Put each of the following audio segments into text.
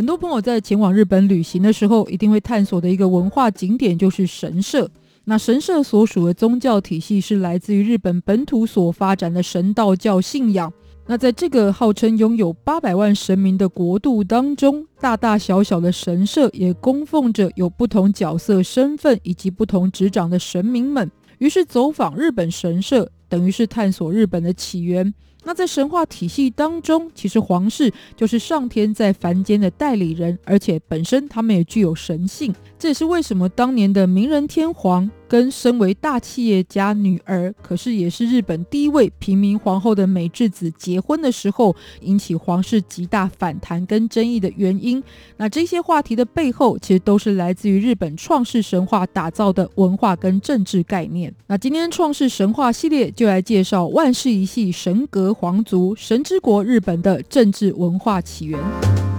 很多朋友在前往日本旅行的时候，一定会探索的一个文化景点就是神社。那神社所属的宗教体系是来自于日本本土所发展的神道教信仰。那在这个号称拥有八百万神明的国度当中，大大小小的神社也供奉着有不同角色身份以及不同执掌的神明们。于是走访日本神社，等于是探索日本的起源。那在神话体系当中，其实皇室就是上天在凡间的代理人，而且本身他们也具有神性。这也是为什么当年的明仁天皇跟身为大企业家女儿，可是也是日本第一位平民皇后的美智子结婚的时候，引起皇室极大反弹跟争议的原因。那这些话题的背后，其实都是来自于日本创世神话打造的文化跟政治概念。那今天创世神话系列就来介绍万世一系神格。皇族神之国日本的政治文化起源。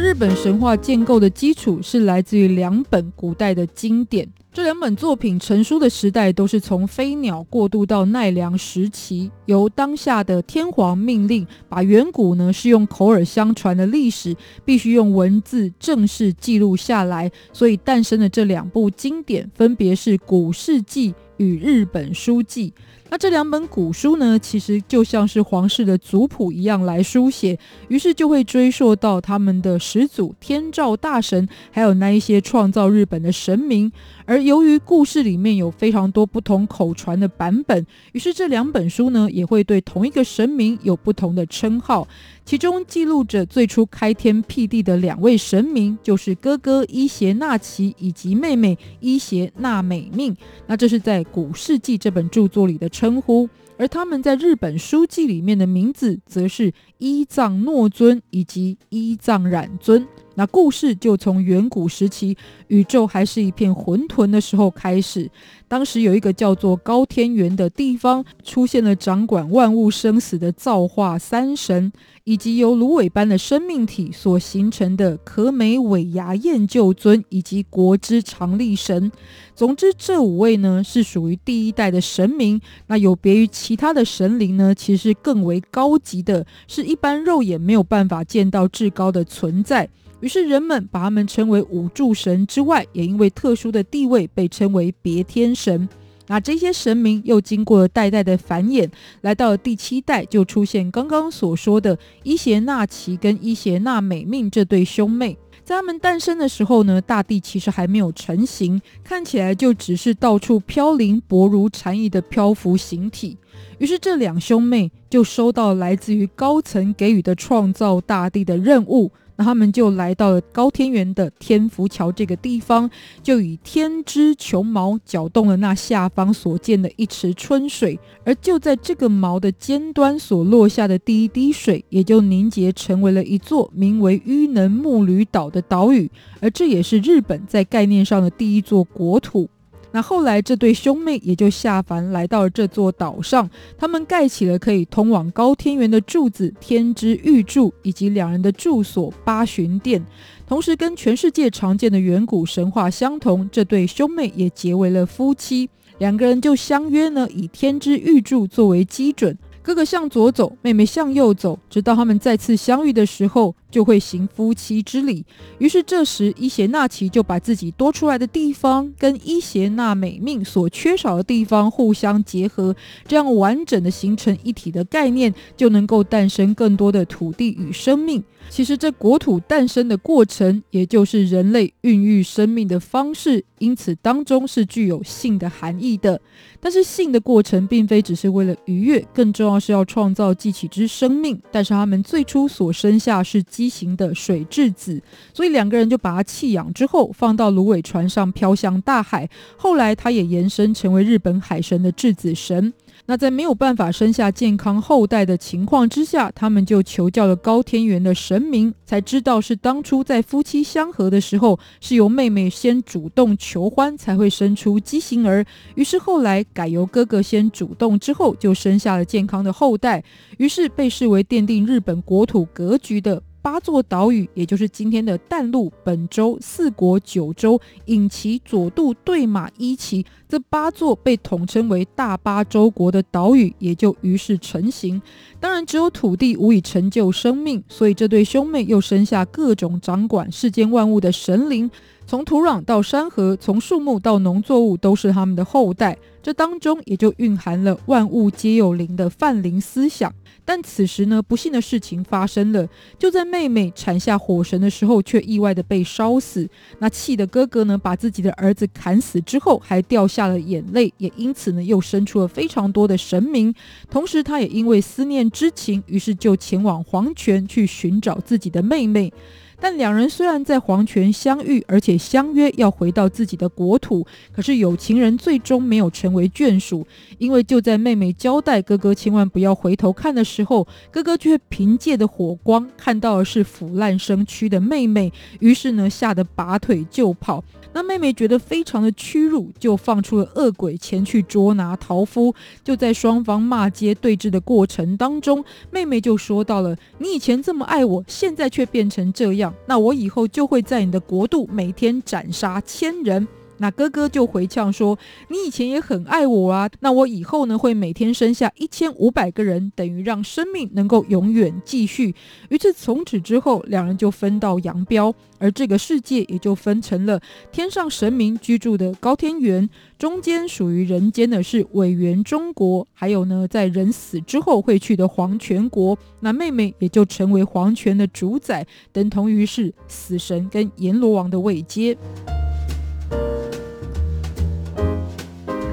日本神话建构的基础是来自于两本古代的经典。这两本作品成书的时代都是从飞鸟过渡到奈良时期，由当下的天皇命令，把远古呢是用口耳相传的历史，必须用文字正式记录下来，所以诞生的这两部经典，分别是《古事记》与《日本书记》。那这两本古书呢，其实就像是皇室的族谱一样来书写，于是就会追溯到他们的始祖天照大神，还有那一些创造日本的神明。而由于故事里面有非常多不同口传的版本，于是这两本书呢，也会对同一个神明有不同的称号。其中记录着最初开天辟地的两位神明，就是哥哥伊邪那岐以及妹妹伊邪那美命。那这是在《古事记》这本著作里的称呼，而他们在日本书记里面的名字，则是伊藏诺尊以及伊藏染尊。那故事就从远古时期，宇宙还是一片混沌的时候开始。当时有一个叫做高天原的地方，出现了掌管万物生死的造化三神，以及由芦苇般的生命体所形成的可美尾牙彦臼尊以及国之常力神。总之，这五位呢是属于第一代的神明。那有别于其他的神灵呢，其实更为高级的，是一般肉眼没有办法见到至高的存在。于是人们把他们称为五柱神之外，也因为特殊的地位被称为别天神。那这些神明又经过了代代的繁衍，来到了第七代就出现刚刚所说的伊邪那岐跟伊邪那美命这对兄妹。在他们诞生的时候呢，大地其实还没有成型，看起来就只是到处飘零、薄如蝉翼的漂浮形体。于是这两兄妹就收到来自于高层给予的创造大地的任务。那他们就来到了高天原的天福桥这个地方，就以天之琼矛搅动了那下方所见的一池春水，而就在这个毛的尖端所落下的第一滴水，也就凝结成为了一座名为伊能木吕岛的岛屿，而这也是日本在概念上的第一座国土。那后来，这对兄妹也就下凡来到了这座岛上，他们盖起了可以通往高天原的柱子天之玉柱，以及两人的住所八旬殿。同时，跟全世界常见的远古神话相同，这对兄妹也结为了夫妻。两个人就相约呢，以天之玉柱作为基准。哥哥向左走，妹妹向右走，直到他们再次相遇的时候，就会行夫妻之礼。于是这时，伊邪那岐就把自己多出来的地方跟伊邪那美命所缺少的地方互相结合，这样完整的形成一体的概念，就能够诞生更多的土地与生命。其实，这国土诞生的过程，也就是人类孕育生命的方式，因此当中是具有性的含义的。但是，性的过程并非只是为了愉悦，更重要是要创造继起之生命。但是，他们最初所生下是畸形的水质子，所以两个人就把他弃养之后，放到芦苇船上飘向大海。后来他也延伸成为日本海神的质子神。那在没有办法生下健康后代的情况之下，他们就求教了高天原的神明，才知道是当初在夫妻相合的时候，是由妹妹先主动求欢，才会生出畸形儿。于是后来改由哥哥先主动，之后就生下了健康的后代，于是被视为奠定日本国土格局的。八座岛屿，也就是今天的淡路、本州、四国、九州、引岐、佐渡、对马、伊旗，这八座被统称为大八洲国的岛屿，也就于是成型。当然，只有土地无以成就生命，所以这对兄妹又生下各种掌管世间万物的神灵。从土壤到山河，从树木到农作物，都是他们的后代。这当中也就蕴含了万物皆有灵的泛灵思想。但此时呢，不幸的事情发生了，就在妹妹产下火神的时候，却意外的被烧死。那气的哥哥呢，把自己的儿子砍死之后，还掉下了眼泪，也因此呢，又生出了非常多的神明。同时，他也因为思念之情，于是就前往黄泉去寻找自己的妹妹。但两人虽然在黄泉相遇，而且相约要回到自己的国土，可是有情人最终没有成为眷属，因为就在妹妹交代哥哥千万不要回头看的时候，哥哥却凭借的火光看到的是腐烂生蛆的妹妹，于是呢，吓得拔腿就跑。那妹妹觉得非常的屈辱，就放出了恶鬼前去捉拿桃夫。就在双方骂街对峙的过程当中，妹妹就说到了：“你以前这么爱我，现在却变成这样，那我以后就会在你的国度每天斩杀千人。”那哥哥就回呛说：“你以前也很爱我啊，那我以后呢，会每天生下一千五百个人，等于让生命能够永远继续。”于是从此之后，两人就分道扬镳，而这个世界也就分成了天上神明居住的高天原，中间属于人间的是苇原中国，还有呢，在人死之后会去的黄泉国。那妹妹也就成为黄泉的主宰，等同于是死神跟阎罗王的位阶。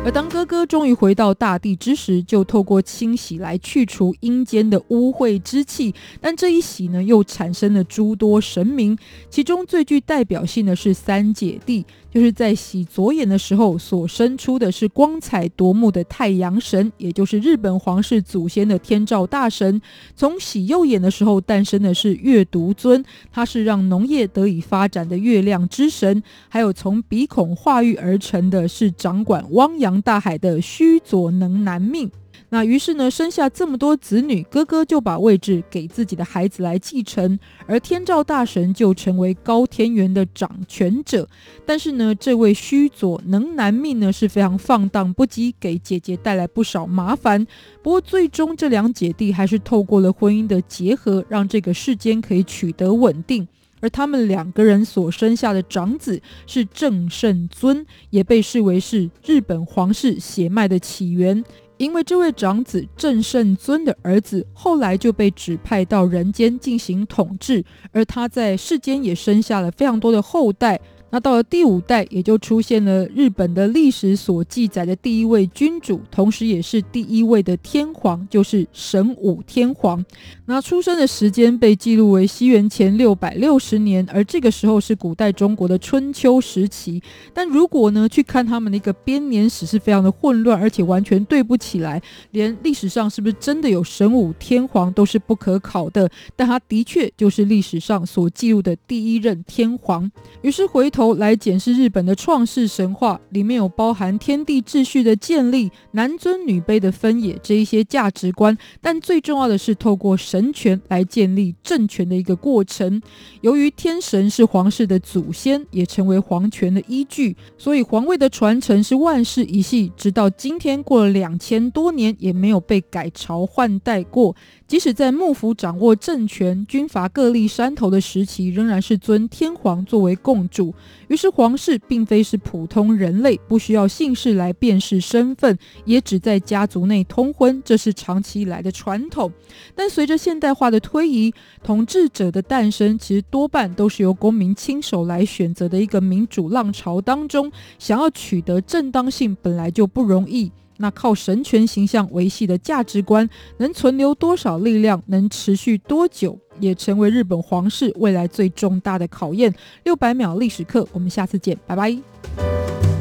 而当哥哥终于回到大地之时，就透过清洗来去除阴间的污秽之气。但这一洗呢，又产生了诸多神明，其中最具代表性的是三姐弟。就是在洗左眼的时候，所生出的是光彩夺目的太阳神，也就是日本皇室祖先的天照大神；从洗右眼的时候诞生的是月独尊，他是让农业得以发展的月亮之神；还有从鼻孔化育而成的是掌管汪洋大海的须佐能男命。那于是呢，生下这么多子女，哥哥就把位置给自己的孩子来继承，而天照大神就成为高天原的掌权者。但是呢，这位须佐能男命呢是非常放荡不羁，给姐姐带来不少麻烦。不过最终这两姐弟还是透过了婚姻的结合，让这个世间可以取得稳定。而他们两个人所生下的长子是正胜尊，也被视为是日本皇室血脉的起源。因为这位长子郑圣尊的儿子后来就被指派到人间进行统治，而他在世间也生下了非常多的后代。那到了第五代，也就出现了日本的历史所记载的第一位君主，同时也是第一位的天皇，就是神武天皇。那出生的时间被记录为西元前六百六十年，而这个时候是古代中国的春秋时期。但如果呢去看他们的一个编年史，是非常的混乱，而且完全对不起来，连历史上是不是真的有神武天皇都是不可考的。但他的确就是历史上所记录的第一任天皇。于是回头。来检视日本的创世神话，里面有包含天地秩序的建立、男尊女卑的分野这一些价值观，但最重要的是透过神权来建立政权的一个过程。由于天神是皇室的祖先，也成为皇权的依据，所以皇位的传承是万世一系，直到今天过了两千多年，也没有被改朝换代过。即使在幕府掌握政权、军阀各立山头的时期，仍然是尊天皇作为共主。于是皇室并非是普通人类，不需要姓氏来辨识身份，也只在家族内通婚，这是长期以来的传统。但随着现代化的推移，统治者的诞生其实多半都是由公民亲手来选择的一个民主浪潮当中，想要取得正当性本来就不容易。那靠神权形象维系的价值观能存留多少力量，能持续多久，也成为日本皇室未来最重大的考验。六百秒历史课，我们下次见，拜拜。